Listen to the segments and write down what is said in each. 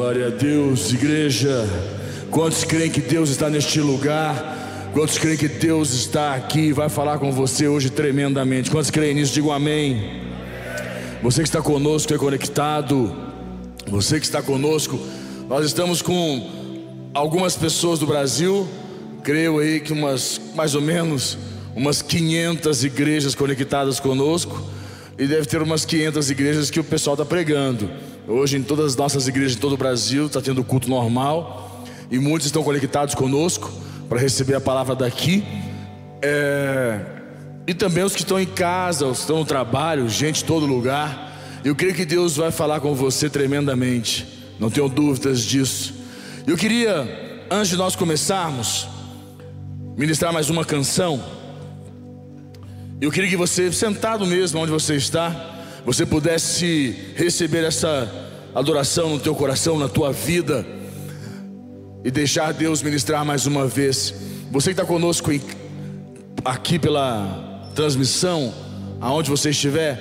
Glória a Deus, igreja. Quantos creem que Deus está neste lugar? Quantos creem que Deus está aqui e vai falar com você hoje tremendamente? Quantos creem nisso? Digam amém. Você que está conosco é conectado. Você que está conosco, nós estamos com algumas pessoas do Brasil, creio aí que umas mais ou menos umas 500 igrejas conectadas conosco e deve ter umas 500 igrejas que o pessoal está pregando. Hoje em todas as nossas igrejas em todo o Brasil está tendo culto normal e muitos estão conectados conosco para receber a palavra daqui. É... E também os que estão em casa, os que estão no trabalho, gente de todo lugar. Eu creio que Deus vai falar com você tremendamente. Não tenho dúvidas disso. Eu queria, antes de nós começarmos, ministrar mais uma canção. Eu queria que você, sentado mesmo onde você está, você pudesse receber essa adoração no teu coração, na tua vida, e deixar Deus ministrar mais uma vez. Você que está conosco aqui pela transmissão, aonde você estiver,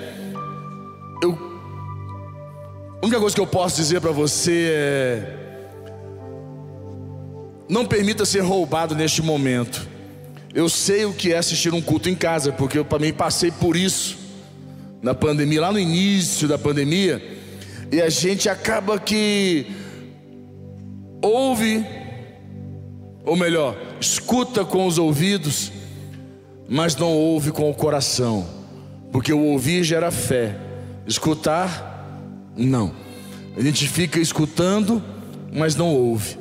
eu, a única coisa que eu posso dizer para você é: não permita ser roubado neste momento. Eu sei o que é assistir um culto em casa, porque eu também passei por isso na pandemia, lá no início da pandemia, e a gente acaba que ouve, ou melhor, escuta com os ouvidos, mas não ouve com o coração, porque o ouvir gera fé, escutar, não. A gente fica escutando, mas não ouve.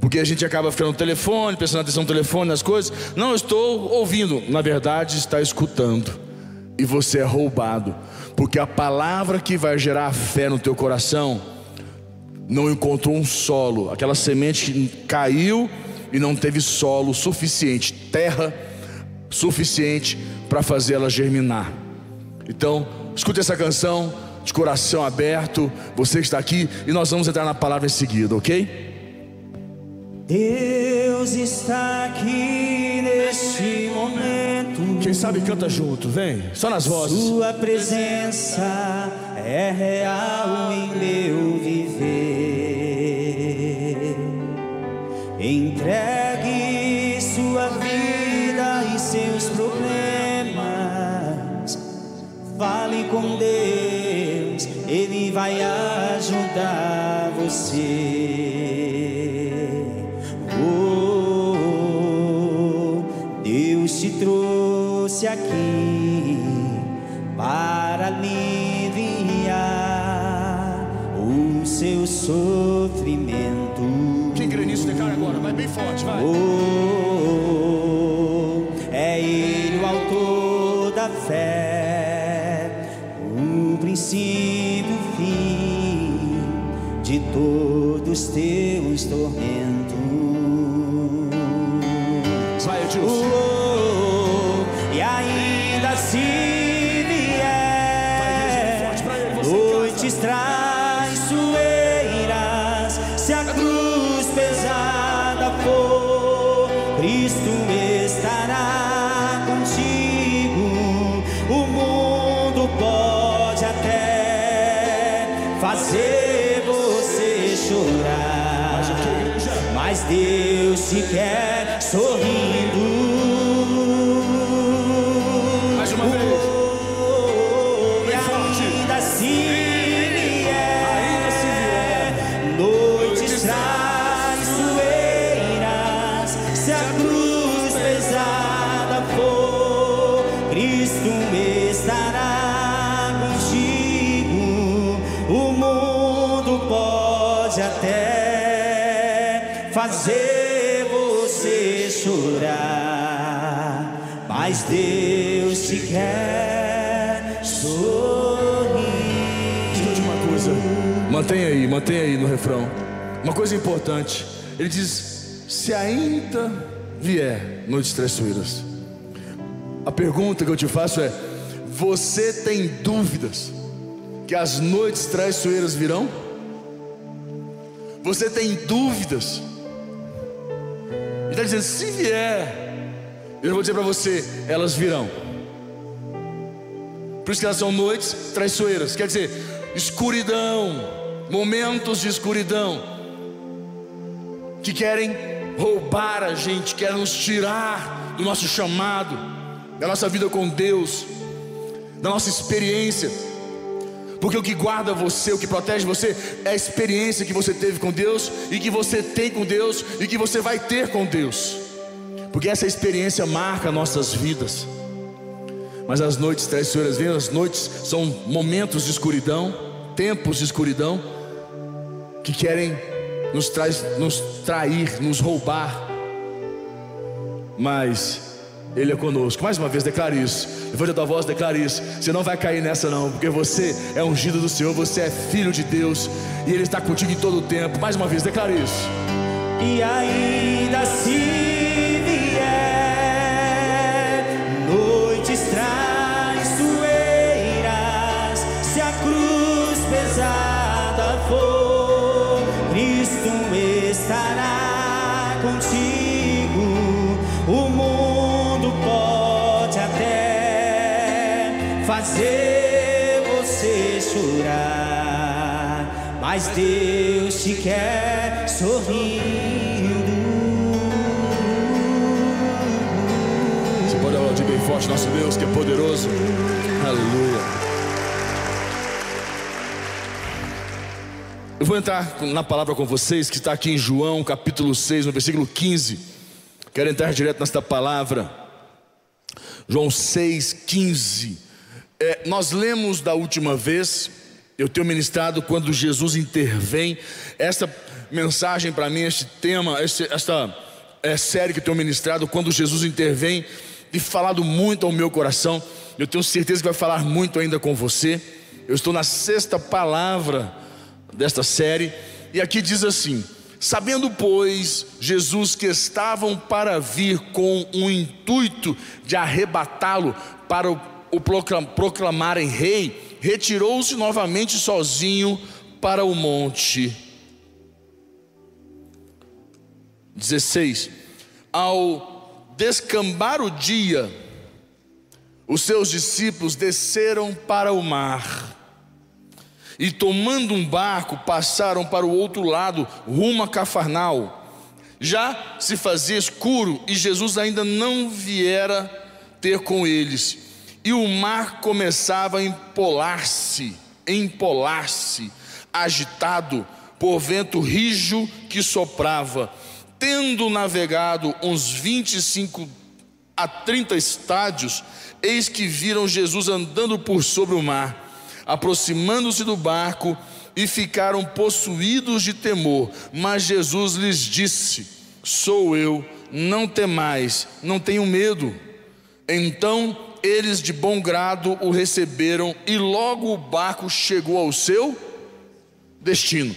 Porque a gente acaba ficando no telefone, prestando atenção no telefone, nas coisas. Não, estou ouvindo. Na verdade, está escutando. E você é roubado. Porque a palavra que vai gerar fé no teu coração não encontrou um solo. Aquela semente caiu e não teve solo suficiente, terra suficiente para fazer ela germinar. Então, escute essa canção de coração aberto, você que está aqui, e nós vamos entrar na palavra em seguida, ok? Deus está aqui. Quem sabe canta junto, vem, só nas vozes. Sua presença é real em meu viver. Entregue sua vida e seus problemas. Fale com Deus, Ele vai ajudar você. Trouxe aqui para aliviar o seu sofrimento. Quem crê nisso, declara agora, vai bem forte, vai. Oh, é Ele o autor da fé, o princípio, o fim de todos teus tormentos. Vai, Edilson. Deus mas Deus te quer sorrir. Escute uma coisa, mantenha aí, mantenha aí no refrão. Uma coisa importante, ele diz: se ainda vier noites traiçoeiras. A pergunta que eu te faço é: você tem dúvidas que as noites traiçoeiras virão? Você tem dúvidas ele está dizendo: se vier, eu vou dizer para você, elas virão. Por isso que elas são noites traiçoeiras, quer dizer, escuridão, momentos de escuridão que querem roubar a gente, querem nos tirar do nosso chamado, da nossa vida com Deus, da nossa experiência. Porque o que guarda você, o que protege você, é a experiência que você teve com Deus e que você tem com Deus e que você vai ter com Deus. Porque essa experiência marca nossas vidas. Mas as noites traiçoeiras vêm, as noites são momentos de escuridão, tempos de escuridão, que querem nos, traz, nos trair, nos roubar. Mas Ele é conosco. Mais uma vez, declare isso. Depois da tua voz, declare isso. Você não vai cair nessa, não, porque você é ungido do Senhor, você é filho de Deus e Ele está contigo em todo o tempo. Mais uma vez, declare isso. E ainda se mas Deus te quer sorrindo. Você pode aplaudir bem forte nosso Deus que é poderoso. Aleluia. Eu vou entrar na palavra com vocês que está aqui em João capítulo 6, no versículo 15. Quero entrar direto nesta palavra. João 6, 15. É, nós lemos da última vez, eu tenho ministrado quando Jesus intervém. Esta mensagem para mim, este tema, esta é, série que eu tenho ministrado, quando Jesus intervém, e falado muito ao meu coração. Eu tenho certeza que vai falar muito ainda com você. Eu estou na sexta palavra desta série, e aqui diz assim: Sabendo, pois, Jesus que estavam para vir com o intuito de arrebatá-lo para o, o proclam, proclamarem rei, retirou-se novamente sozinho para o monte. 16. Ao descambar o dia, os seus discípulos desceram para o mar e tomando um barco passaram para o outro lado, rumo a Cafarnal. Já se fazia escuro e Jesus ainda não viera ter com eles. E o mar começava a empolar-se, empolar-se, agitado por vento rijo que soprava. Tendo navegado uns 25 a 30 estádios, eis que viram Jesus andando por sobre o mar aproximando-se do barco e ficaram possuídos de temor. Mas Jesus lhes disse: Sou eu, não temais, não tenham medo. Então eles de bom grado o receberam e logo o barco chegou ao seu destino.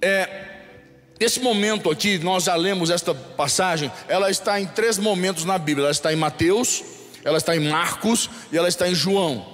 É, esse momento aqui, nós já lemos esta passagem, ela está em três momentos na Bíblia: ela está em Mateus, ela está em Marcos e ela está em João.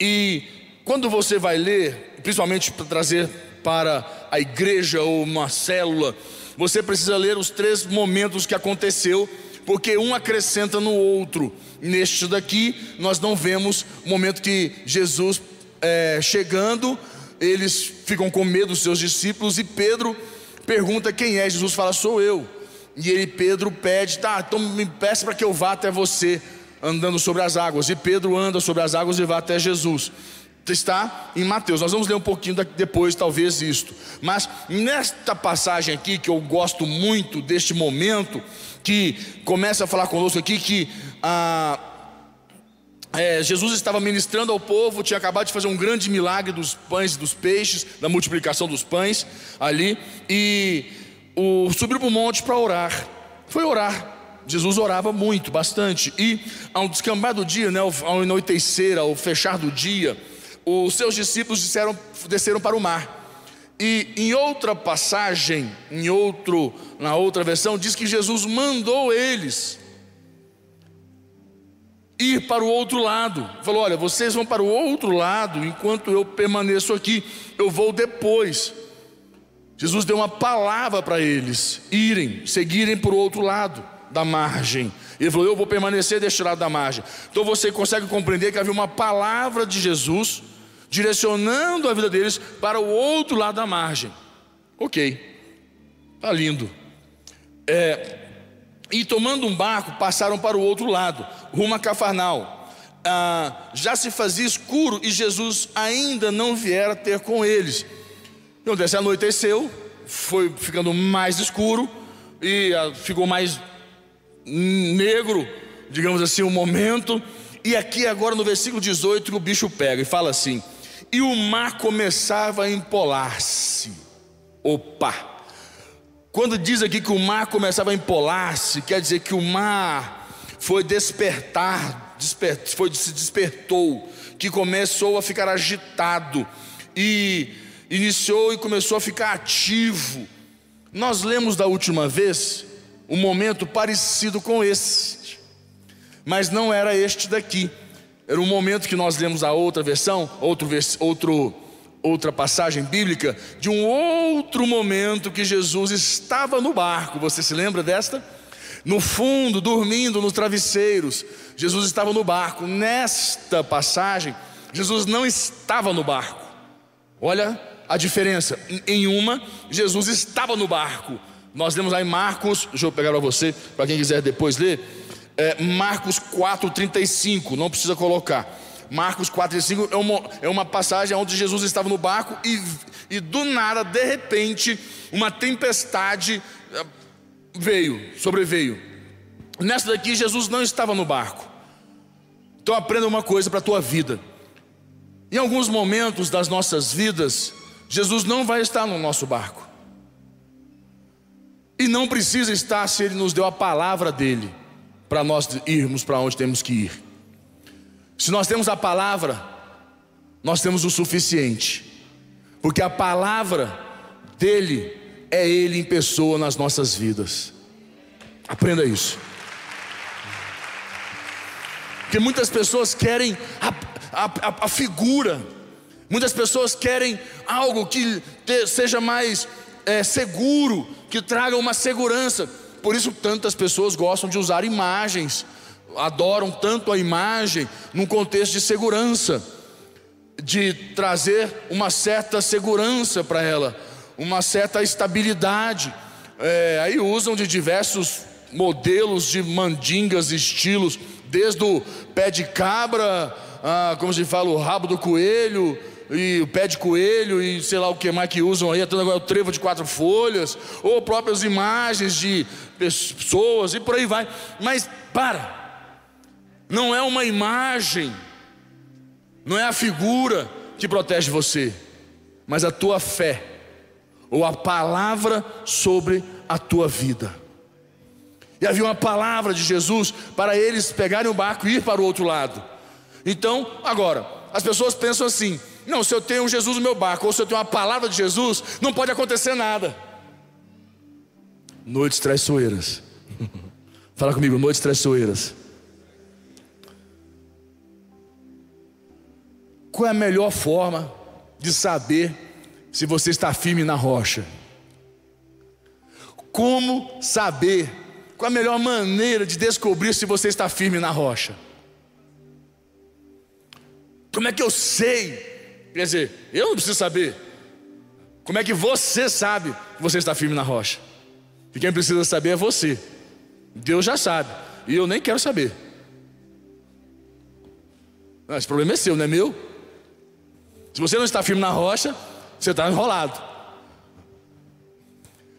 E quando você vai ler, principalmente para trazer para a igreja ou uma célula, você precisa ler os três momentos que aconteceu, porque um acrescenta no outro. Neste daqui, nós não vemos o momento que Jesus é, chegando, eles ficam com medo, seus discípulos, e Pedro pergunta quem é. Jesus fala, sou eu. E ele, Pedro, pede, tá, então me peça para que eu vá até você, andando sobre as águas. E Pedro anda sobre as águas e vai até Jesus está em Mateus. Nós vamos ler um pouquinho depois, talvez, isto. Mas nesta passagem aqui, que eu gosto muito deste momento, que começa a falar conosco aqui, que ah, é, Jesus estava ministrando ao povo, tinha acabado de fazer um grande milagre dos pães e dos peixes, da multiplicação dos pães ali, e o, subiu para o monte para orar. Foi orar. Jesus orava muito, bastante, e ao descambar do dia, né, ao anoitecer, ao fechar do dia, os seus discípulos disseram, desceram para o mar. E em outra passagem, em outro, na outra versão, diz que Jesus mandou eles ir para o outro lado. Falou: "Olha, vocês vão para o outro lado enquanto eu permaneço aqui. Eu vou depois." Jesus deu uma palavra para eles irem, seguirem para o outro lado da margem. Ele falou: Eu vou permanecer deste lado da margem. Então você consegue compreender que havia uma palavra de Jesus direcionando a vida deles para o outro lado da margem. Ok, tá lindo. É, e tomando um barco, passaram para o outro lado, rumo a Cafarnal. Ah, já se fazia escuro e Jesus ainda não viera ter com eles. Então, dessa anoiteceu, foi ficando mais escuro e ah, ficou mais negro, digamos assim, o um momento. E aqui agora no versículo 18 o bicho pega e fala assim: E o mar começava a empolar-se. Opa! Quando diz aqui que o mar começava a empolar-se, quer dizer que o mar foi despertar, despert, foi se despertou, que começou a ficar agitado e iniciou e começou a ficar ativo. Nós lemos da última vez um momento parecido com esse, mas não era este daqui. Era um momento que nós lemos a outra versão, outro, outro, outra passagem bíblica, de um outro momento que Jesus estava no barco. Você se lembra desta? No fundo, dormindo nos travesseiros, Jesus estava no barco. Nesta passagem, Jesus não estava no barco. Olha a diferença. Em uma, Jesus estava no barco. Nós lemos aí Marcos, deixa eu pegar para você, para quem quiser depois ler. É, Marcos 4,35, não precisa colocar. Marcos 4,35 é uma, é uma passagem onde Jesus estava no barco e, e do nada, de repente, uma tempestade é, veio, sobreveio. Nessa daqui, Jesus não estava no barco. Então aprenda uma coisa para a tua vida. Em alguns momentos das nossas vidas, Jesus não vai estar no nosso barco. E não precisa estar se Ele nos deu a palavra dele para nós irmos para onde temos que ir. Se nós temos a palavra, nós temos o suficiente, porque a palavra dele é Ele em pessoa nas nossas vidas. Aprenda isso. Porque muitas pessoas querem a, a, a figura, muitas pessoas querem algo que te, seja mais é, seguro, que traga uma segurança. Por isso, tantas pessoas gostam de usar imagens, adoram tanto a imagem num contexto de segurança, de trazer uma certa segurança para ela, uma certa estabilidade. É, aí usam de diversos modelos de mandingas, estilos, desde o pé de cabra, ah, como se fala, o rabo do coelho, e o pé de coelho e sei lá o que mais que usam aí, até agora o trevo de quatro folhas, ou próprias imagens de pessoas e por aí vai. Mas para, não é uma imagem, não é a figura que protege você, mas a tua fé, ou a palavra sobre a tua vida. E havia uma palavra de Jesus para eles pegarem o barco e ir para o outro lado. Então, agora, as pessoas pensam assim: não, se eu tenho Jesus no meu barco, ou se eu tenho uma palavra de Jesus, não pode acontecer nada. Noites traiçoeiras. Fala comigo, noites traiçoeiras. Qual é a melhor forma de saber se você está firme na rocha? Como saber? Qual a melhor maneira de descobrir se você está firme na rocha? Como é que eu sei Quer dizer, eu não preciso saber. Como é que você sabe que você está firme na rocha? E quem precisa saber é você. Deus já sabe. E eu nem quero saber. Não, esse problema é seu, não é meu. Se você não está firme na rocha, você está enrolado.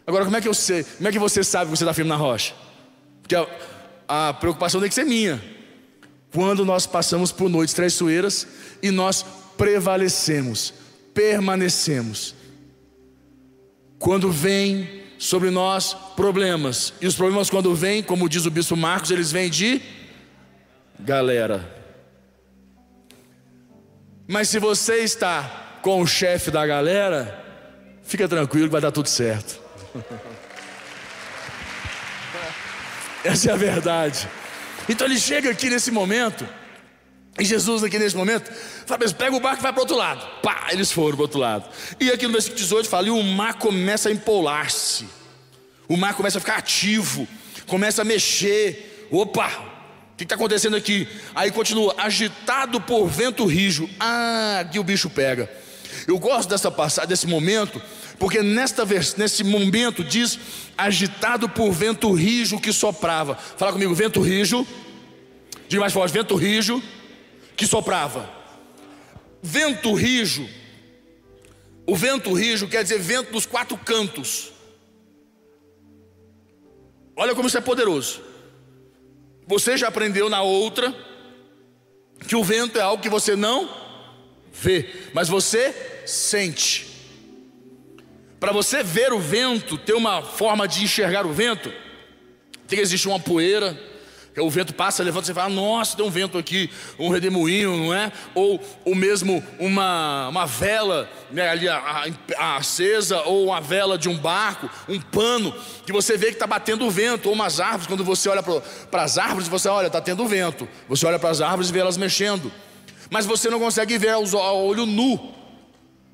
Agora, como é que eu sei? Como é que você sabe que você está firme na rocha? Porque a, a preocupação tem que ser minha. Quando nós passamos por noites traiçoeiras e nós prevalecemos, permanecemos. Quando vem sobre nós problemas, e os problemas quando vêm, como diz o bispo Marcos, eles vêm de galera. Mas se você está com o chefe da galera, fica tranquilo, vai dar tudo certo. Essa é a verdade. Então ele chega aqui nesse momento e Jesus aqui nesse momento fala assim, pega o barco e vai para o outro lado. Pá, eles foram para o outro lado. E aqui no versículo 18 fala, e o mar começa a empolar-se. O mar começa a ficar ativo, começa a mexer. Opa! O que está acontecendo aqui? Aí continua, agitado por vento rijo. Ah, aqui o bicho pega. Eu gosto dessa passagem, desse momento, porque nesta nesse momento diz agitado por vento rijo que soprava. Fala comigo, vento rijo. Diga mais forte, vento rijo que soprava. Vento rijo. O vento rijo quer dizer vento dos quatro cantos. Olha como isso é poderoso. Você já aprendeu na outra que o vento é algo que você não vê, mas você sente. Para você ver o vento, ter uma forma de enxergar o vento, tem que existir uma poeira, o vento passa, levanta, você fala, nossa, tem um vento aqui, um redemoinho, não é? Ou, ou mesmo uma, uma vela né, ali a, a, acesa, ou uma vela de um barco, um pano, que você vê que está batendo o vento, ou umas árvores, quando você olha para as árvores, você olha, está tendo vento. Você olha para as árvores e vê elas mexendo. Mas você não consegue ver ao olho nu.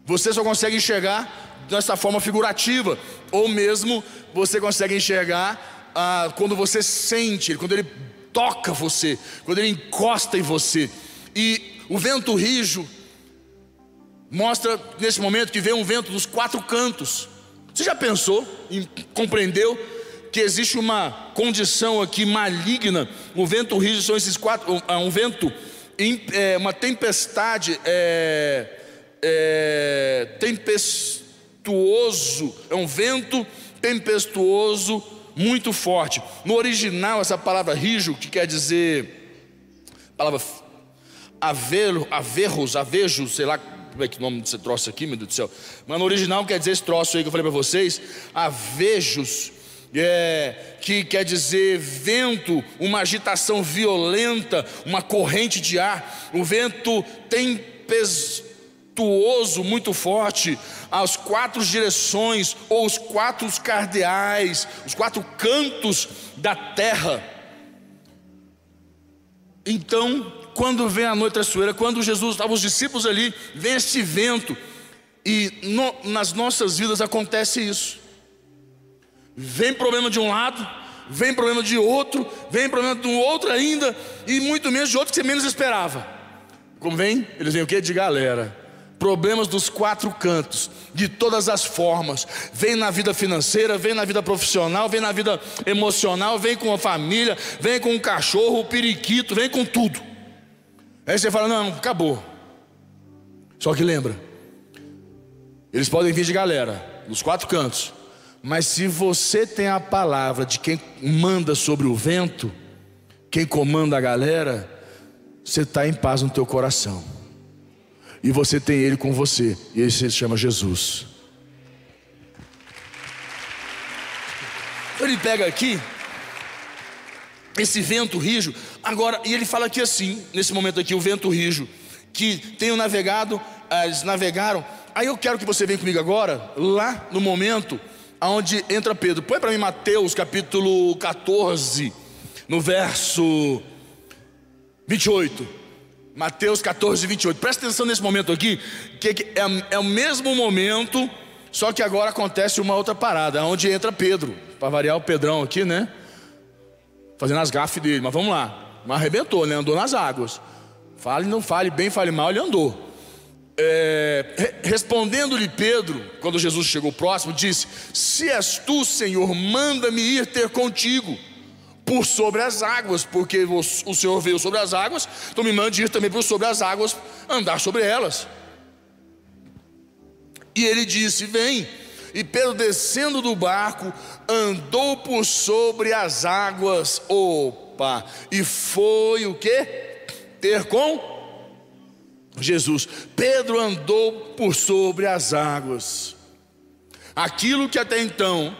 Você só consegue enxergar dessa forma figurativa, ou mesmo você consegue enxergar ah, quando você sente, quando ele toca você, quando ele encosta em você. E o vento rijo mostra nesse momento que vem um vento dos quatro cantos. Você já pensou compreendeu que existe uma condição aqui maligna? O vento rijo são esses quatro, um vento, é, uma tempestade, é, é, tempestuoso, é um vento tempestuoso muito forte. No original, essa palavra rijo, que quer dizer, palavra avelo, averros, avejos, sei lá como é que nome desse troço aqui, meu Deus do céu. Mas no original quer dizer esse troço aí que eu falei para vocês, avejos, é, que quer dizer vento, uma agitação violenta, uma corrente de ar, o vento tempestuoso muito forte, as quatro direções, ou os quatro cardeais, os quatro cantos da terra. Então, quando vem a noite traiçoeira, quando Jesus estava os discípulos ali, vem este vento, e no, nas nossas vidas acontece isso. Vem problema de um lado, vem problema de outro, vem problema um outro ainda, e muito menos de outro que você menos esperava. Como vem? Eles vêm o quê? De galera problemas dos quatro cantos, de todas as formas. Vem na vida financeira, vem na vida profissional, vem na vida emocional, vem com a família, vem com o cachorro, o periquito, vem com tudo. Aí você fala: não, acabou. Só que lembra, eles podem vir de galera, dos quatro cantos, mas se você tem a palavra de quem manda sobre o vento, quem comanda a galera, você está em paz no teu coração e você tem Ele com você, e Ele se chama Jesus. Ele pega aqui esse vento rijo, agora, e ele fala aqui assim, nesse momento aqui, o vento rijo, que tenham navegado, eles navegaram. Aí eu quero que você venha comigo agora, lá no momento aonde entra Pedro. Põe para mim Mateus capítulo 14, no verso 28. Mateus 14, 28. Presta atenção nesse momento aqui, que é, é o mesmo momento, só que agora acontece uma outra parada, onde entra Pedro, para variar o Pedrão aqui, né? Fazendo as gafes dele, mas vamos lá. Mas arrebentou, né? Andou nas águas. Fale, não fale bem, fale mal, ele andou. É, respondendo-lhe Pedro, quando Jesus chegou próximo, disse: Se és tu, Senhor, manda-me ir ter contigo por sobre as águas, porque o Senhor veio sobre as águas, então me mande ir também por sobre as águas, andar sobre elas. E ele disse: Vem. E Pedro, descendo do barco, andou por sobre as águas. Opa! E foi o que? Ter com Jesus. Pedro andou por sobre as águas. Aquilo que até então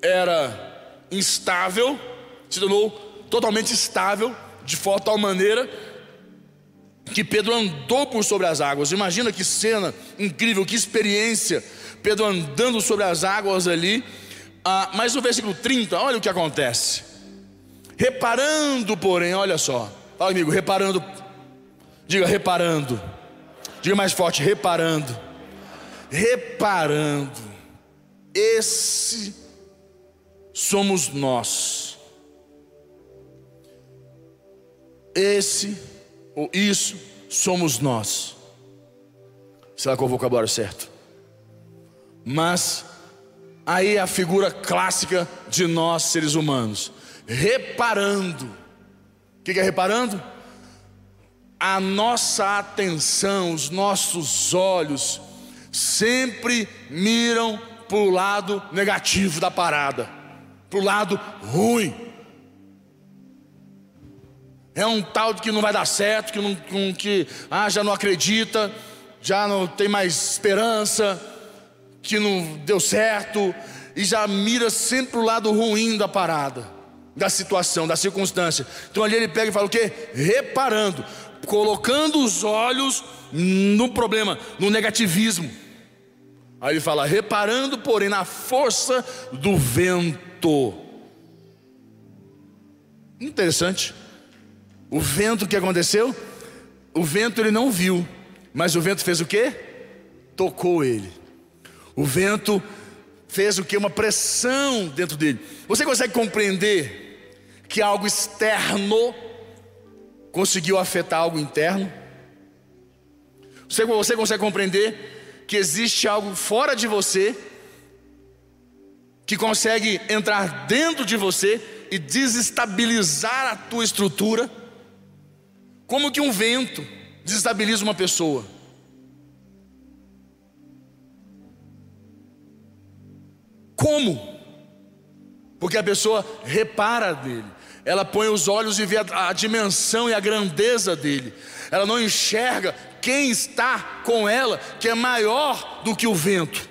era instável, se tornou totalmente estável, de tal maneira que Pedro andou por sobre as águas. Imagina que cena incrível, que experiência. Pedro andando sobre as águas ali. Ah, mas no versículo 30, olha o que acontece. Reparando, porém, olha só. Fala amigo, reparando. Diga reparando. Diga mais forte, reparando. Reparando. Esse somos nós. esse ou isso somos nós. Lá qual é o vocabulário certo. Mas aí é a figura clássica de nós seres humanos, reparando. O que é reparando? A nossa atenção, os nossos olhos sempre miram para o lado negativo da parada, para o lado ruim. É um tal de que não vai dar certo, que, não, que ah, já não acredita, já não tem mais esperança, que não deu certo, e já mira sempre o lado ruim da parada, da situação, da circunstância. Então ali ele pega e fala o quê? Reparando, colocando os olhos no problema, no negativismo. Aí ele fala: reparando, porém, na força do vento. Interessante. O vento que aconteceu? O vento ele não viu, mas o vento fez o que? Tocou ele. O vento fez o que? Uma pressão dentro dele. Você consegue compreender que algo externo conseguiu afetar algo interno? Você, você consegue compreender que existe algo fora de você que consegue entrar dentro de você e desestabilizar a tua estrutura? Como que um vento desestabiliza uma pessoa? Como? Porque a pessoa repara dele, ela põe os olhos e vê a, a, dimensão e a grandeza dele, ela não enxerga quem está com ela, que é maior do que o vento.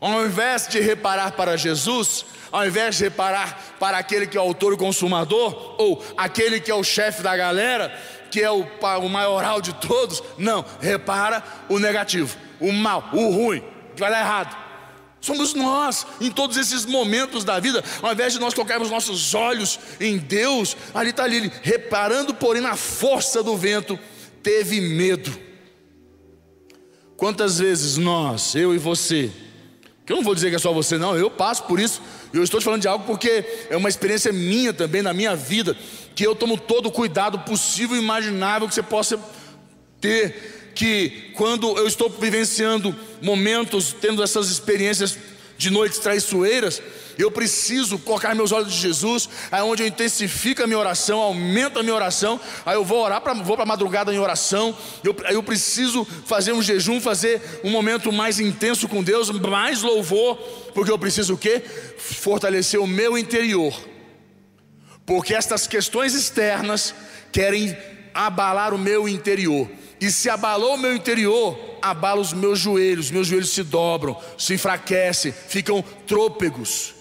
Ao invés de reparar para Jesus, ao invés de reparar para aquele que é o autor e consumador, ou aquele que é o chefe da galera, que é o, o maioral de todos, não, repara o negativo, o mal, o ruim, que vai dar errado. Somos nós, em todos esses momentos da vida, ao invés de nós colocarmos nossos olhos em Deus, ali está ali, reparando, porém, na força do vento, teve medo. Quantas vezes nós, eu e você, que eu não vou dizer que é só você, não, eu passo por isso. Eu estou te falando de algo porque é uma experiência minha também, na minha vida, que eu tomo todo o cuidado possível e imaginável que você possa ter. Que quando eu estou vivenciando momentos, tendo essas experiências de noites traiçoeiras, eu preciso colocar meus olhos de Jesus, aí onde eu intensifico a minha oração, aumento a minha oração, aí eu vou orar, pra, vou para a madrugada em oração, eu, aí eu preciso fazer um jejum, fazer um momento mais intenso com Deus, mais louvor, porque eu preciso o quê? Fortalecer o meu interior, porque estas questões externas querem abalar o meu interior, e se abalou o meu interior, abala os meus joelhos, meus joelhos se dobram, se enfraquecem, ficam trôpegos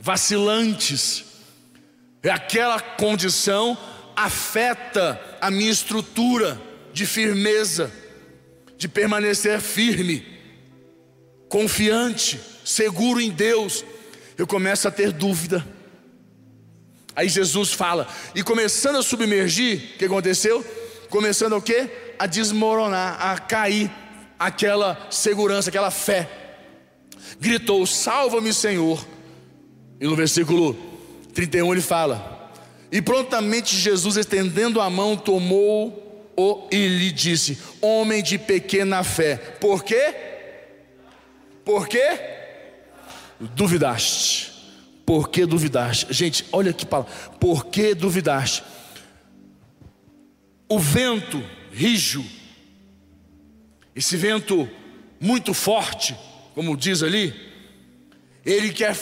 vacilantes. E aquela condição afeta a minha estrutura de firmeza, de permanecer firme, confiante, seguro em Deus. Eu começo a ter dúvida. Aí Jesus fala, e começando a submergir, o que aconteceu? Começando o que? A desmoronar, a cair aquela segurança, aquela fé. Gritou: Salva-me, Senhor. E no versículo 31 ele fala: E prontamente Jesus, estendendo a mão, tomou-o e lhe disse: Homem de pequena fé, por quê? Por quê? Duvidaste. Por que duvidaste? Gente, olha que palavra. Por que duvidaste? O vento rijo, esse vento muito forte, como diz ali, ele quer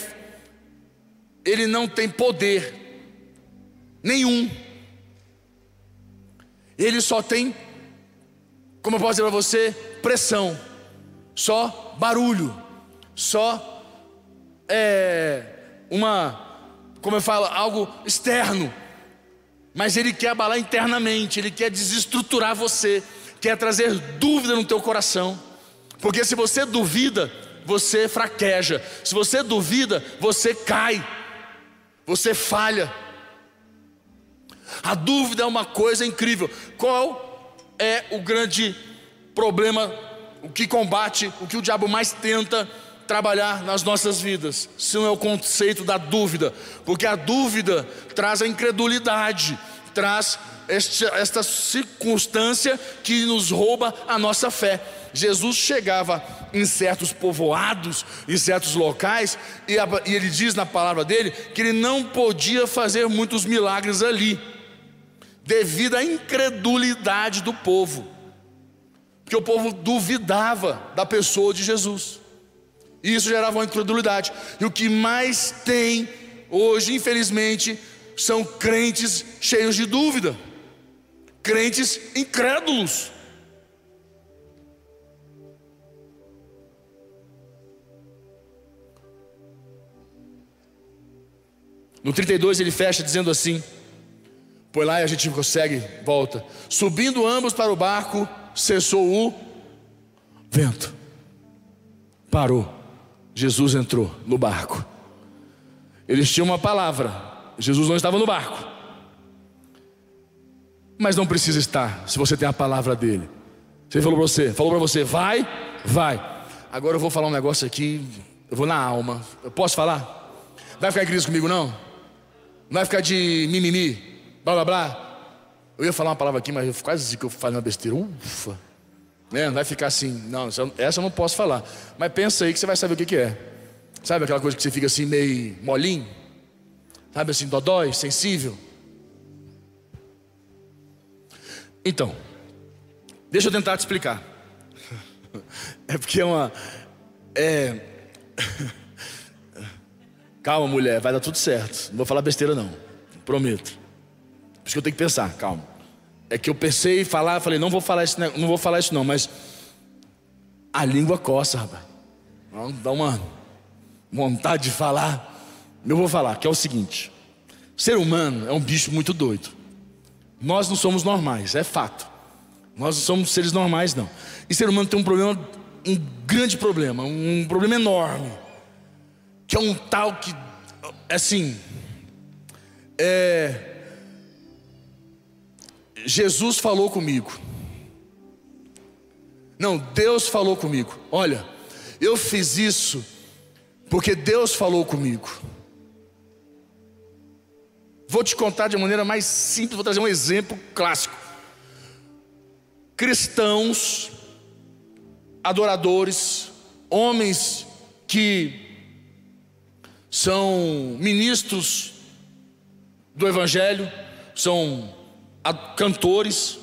ele não tem poder nenhum. Ele só tem, como eu posso dizer para você, pressão, só barulho, só é, uma, como eu falo, algo externo. Mas ele quer abalar internamente, ele quer desestruturar você, quer trazer dúvida no teu coração. Porque se você duvida, você fraqueja. Se você duvida, você cai você falha. A dúvida é uma coisa incrível. Qual é o grande problema, o que combate, o que o diabo mais tenta trabalhar nas nossas vidas, se não é o conceito da dúvida, porque a dúvida traz a incredulidade, traz esta, esta circunstância que nos rouba a nossa fé. Jesus chegava em certos povoados, em certos locais, e, a, e ele diz na palavra dele que ele não podia fazer muitos milagres ali, devido à incredulidade do povo, porque o povo duvidava da pessoa de Jesus. E isso gerava uma incredulidade. E o que mais tem hoje, infelizmente, são crentes cheios de dúvida, crentes incrédulos. No 32 ele fecha dizendo assim: Pois lá e a gente consegue, volta. Subindo ambos para o barco, cessou o vento. Parou. Jesus entrou no barco. Eles tinham uma palavra. Jesus não estava no barco. Mas não precisa estar se você tem a palavra dele. Ele falou para você, falou para você, vai, vai. Agora eu vou falar um negócio aqui, eu vou na alma. Eu posso falar? Vai ficar em crise comigo não? Não vai ficar de mimimi, blá blá blá. Eu ia falar uma palavra aqui, mas quase que eu falei uma besteira. Ufa. Né? Não vai ficar assim, não, essa eu não posso falar. Mas pensa aí que você vai saber o que, é. Sabe aquela coisa que você fica assim meio molinho? Sabe assim, dodói, sensível? Então, deixa eu tentar te explicar. É porque é uma. É. Calma, mulher, vai dar tudo certo. Não vou falar besteira, não. Prometo. Por isso que eu tenho que pensar, calma. É que eu pensei em falar, falei, não vou falar isso, não vou falar isso não, mas a língua coça, rapaz. Dá uma vontade de falar. Eu vou falar, que é o seguinte: ser humano é um bicho muito doido. Nós não somos normais, é fato. Nós não somos seres normais, não. E ser humano tem um problema, um grande problema, um problema enorme, que é um tal que, assim, é, Jesus falou comigo. Não, Deus falou comigo. Olha, eu fiz isso porque Deus falou comigo. Vou te contar de maneira mais simples, vou trazer um exemplo clássico. Cristãos, adoradores, homens que são ministros do Evangelho, são cantores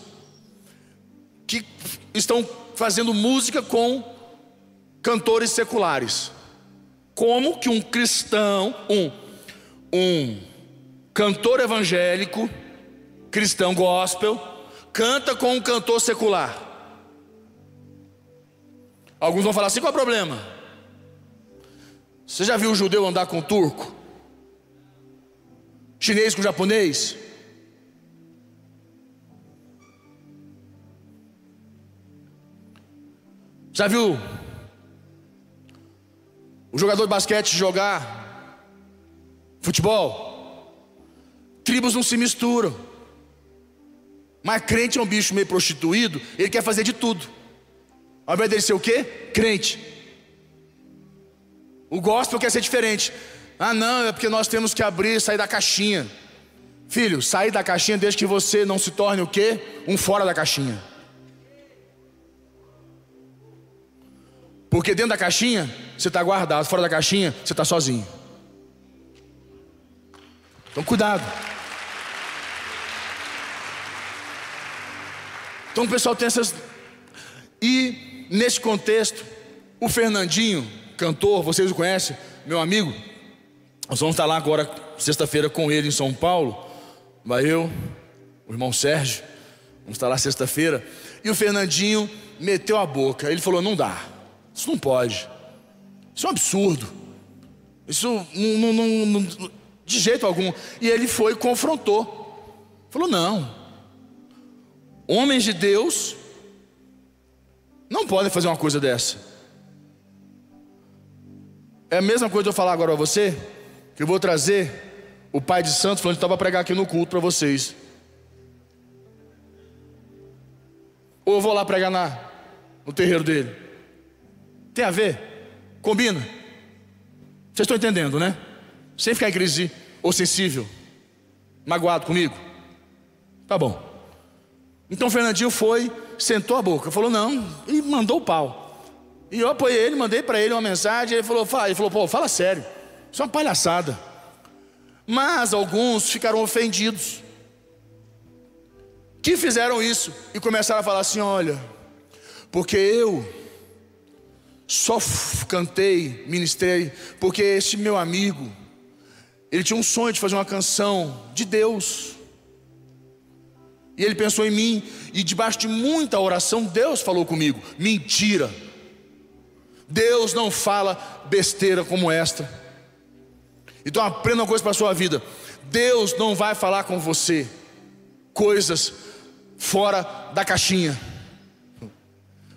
que estão fazendo música com cantores seculares. Como que um cristão, um, um cantor evangélico, cristão gospel, canta com um cantor secular? Alguns vão falar assim: qual é o problema? Você já viu o judeu andar com o turco? Chinês com japonês? Já viu o jogador de basquete jogar futebol? Tribos não se misturam. Mas crente é um bicho meio prostituído, ele quer fazer de tudo. Ao invés dele ser o quê? Crente. O gospel quer ser diferente. Ah, não, é porque nós temos que abrir, sair da caixinha. Filho, sair da caixinha desde que você não se torne o quê? Um fora da caixinha. Porque dentro da caixinha você está guardado, fora da caixinha você está sozinho. Então cuidado. Então o pessoal tem essas. E nesse contexto, o Fernandinho, cantor, vocês o conhecem, meu amigo. Nós vamos estar lá agora, sexta-feira, com ele em São Paulo. Vai eu, o irmão Sérgio. Vamos estar lá sexta-feira. E o Fernandinho meteu a boca. Ele falou: não dá. Isso não pode. Isso é um absurdo. Isso não, não, não, de jeito algum. E ele foi e confrontou. Falou: não. Homens de Deus não podem fazer uma coisa dessa. É a mesma coisa de eu falar agora a você, que eu vou trazer o pai de santos falando que estava pregar aqui no culto para vocês. Ou eu vou lá pregar na, no terreiro dele. Tem a ver? Combina? Vocês estão entendendo, né? Sem ficar em crise ou sensível, magoado comigo. Tá bom. Então Fernandinho foi, sentou a boca, falou não, e mandou o pau. E eu apoiei ele, mandei para ele uma mensagem, ele falou, fala, ele falou, pô, fala sério, isso é uma palhaçada. Mas alguns ficaram ofendidos. Que fizeram isso e começaram a falar assim: olha, porque eu só cantei, ministrei, porque esse meu amigo, ele tinha um sonho de fazer uma canção de Deus. E ele pensou em mim, e debaixo de muita oração, Deus falou comigo: mentira. Deus não fala besteira como esta. Então aprenda uma coisa para a sua vida: Deus não vai falar com você coisas fora da caixinha.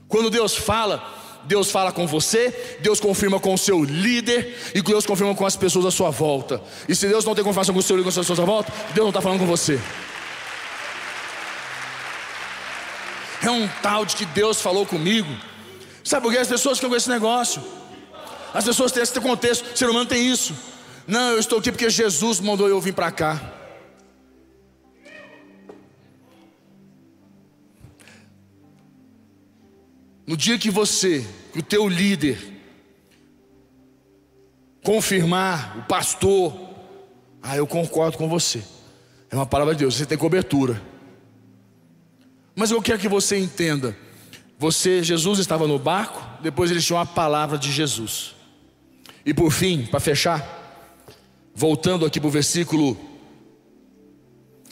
Quando Deus fala, Deus fala com você, Deus confirma com o seu líder e Deus confirma com as pessoas à sua volta. E se Deus não tem confirmação com o seu líder e com as pessoas à volta, Deus não está falando com você. É um tal de que Deus falou comigo. Sabe por que as pessoas ficam com esse negócio? As pessoas têm esse contexto, o ser humano tem isso. Não, eu estou aqui porque Jesus mandou eu vir para cá. No dia que você, que o teu líder, confirmar, o pastor, ah, eu concordo com você. É uma palavra de Deus, você tem cobertura. Mas eu quero que você entenda você, Jesus estava no barco, depois eles tinham a palavra de Jesus. E por fim, para fechar, voltando aqui para o versículo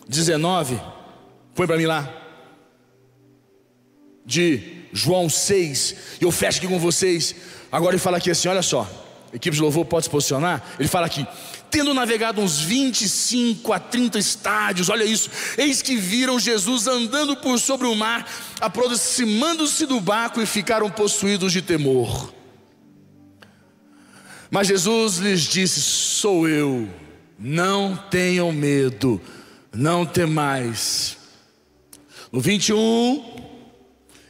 19, põe para mim lá, de João 6, e eu fecho aqui com vocês. Agora ele fala aqui assim: olha só, equipe de louvor pode se posicionar. Ele fala aqui: tendo navegado uns 25 a 30 estádios, olha isso, eis que viram Jesus andando por sobre o mar, aproximando-se do barco e ficaram possuídos de temor. Mas Jesus lhes disse: Sou eu, não tenham medo, não temais. No 21,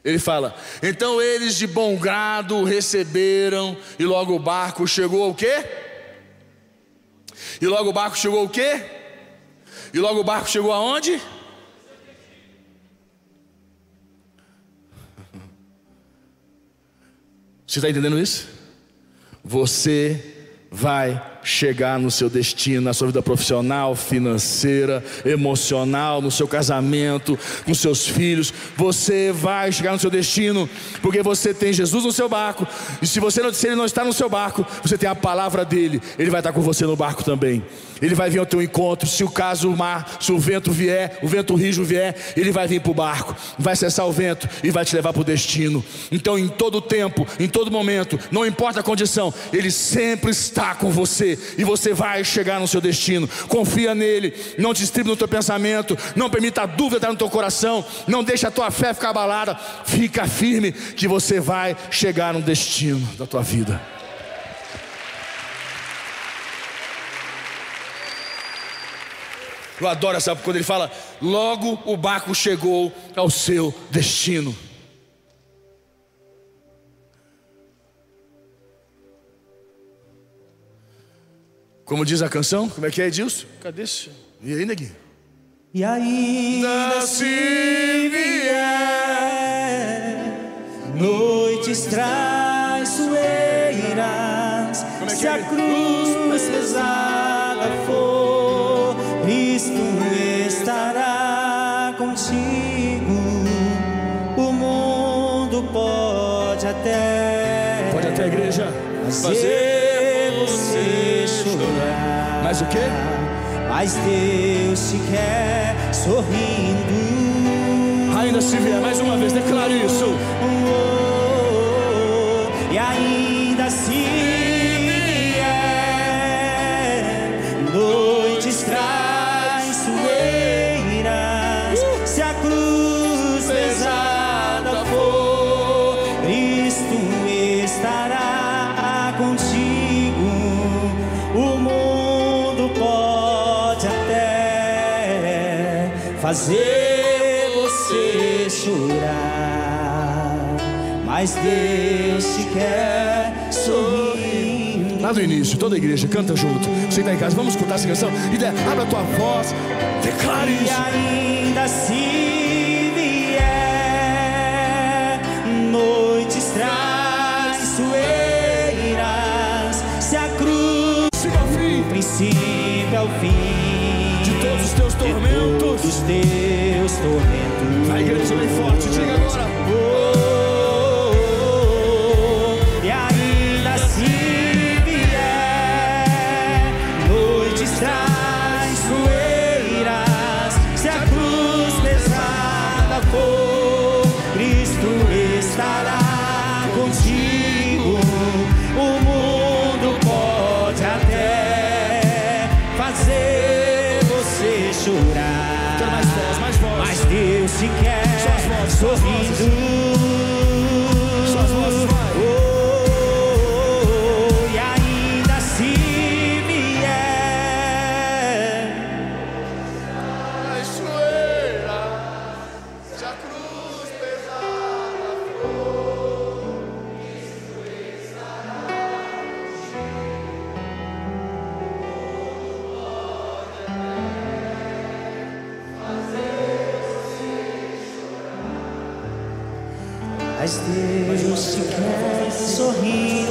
ele fala: Então eles de bom grado receberam, e logo o barco chegou ao quê? E logo o barco chegou o quê? E logo o barco chegou aonde? Você está entendendo isso? Você vai chegar no seu destino, na sua vida profissional, financeira, emocional, no seu casamento, com seus filhos. Você vai chegar no seu destino, porque você tem Jesus no seu barco. E se você não, se ele não está no seu barco, você tem a palavra dele. Ele vai estar com você no barco também. Ele vai vir ao teu encontro. Se o caso o mar, se o vento vier, o vento rijo vier, ele vai vir para o barco, vai cessar o vento e vai te levar para o destino. Então, em todo tempo, em todo momento, não importa a condição, ele sempre está com você e você vai chegar no seu destino. Confia nele, não estribe no teu pensamento, não permita a dúvida estar no teu coração, não deixe a tua fé ficar abalada. Fica firme que você vai chegar no destino da tua vida. Eu adoro essa quando ele fala: logo o barco chegou ao seu destino. Como diz a canção, como é que é, Edilson? Cadê isso? E aí, neguinho? E ainda se vier noites traiçoeiras, é se a cruz pesada for, Cristo estará contigo. O mundo pode até, pode até a igreja fazer mas o que? Mas Deus te quer sorrindo. Ainda se vier mais uma vez, declare isso. fazer você chorar. Mas Deus te quer sorrir. Lá no início, toda a igreja canta junto. Você está em casa, vamos escutar essa canção? E abra a tua voz, declare isso. E ainda assim. teus tormentos. A igreja vem forte, diga agora. sorrindo. Oh, oh, oh, oh, e ainda se vier. É. Cachoeira, já cruz. Mas Deus se quer sorrir.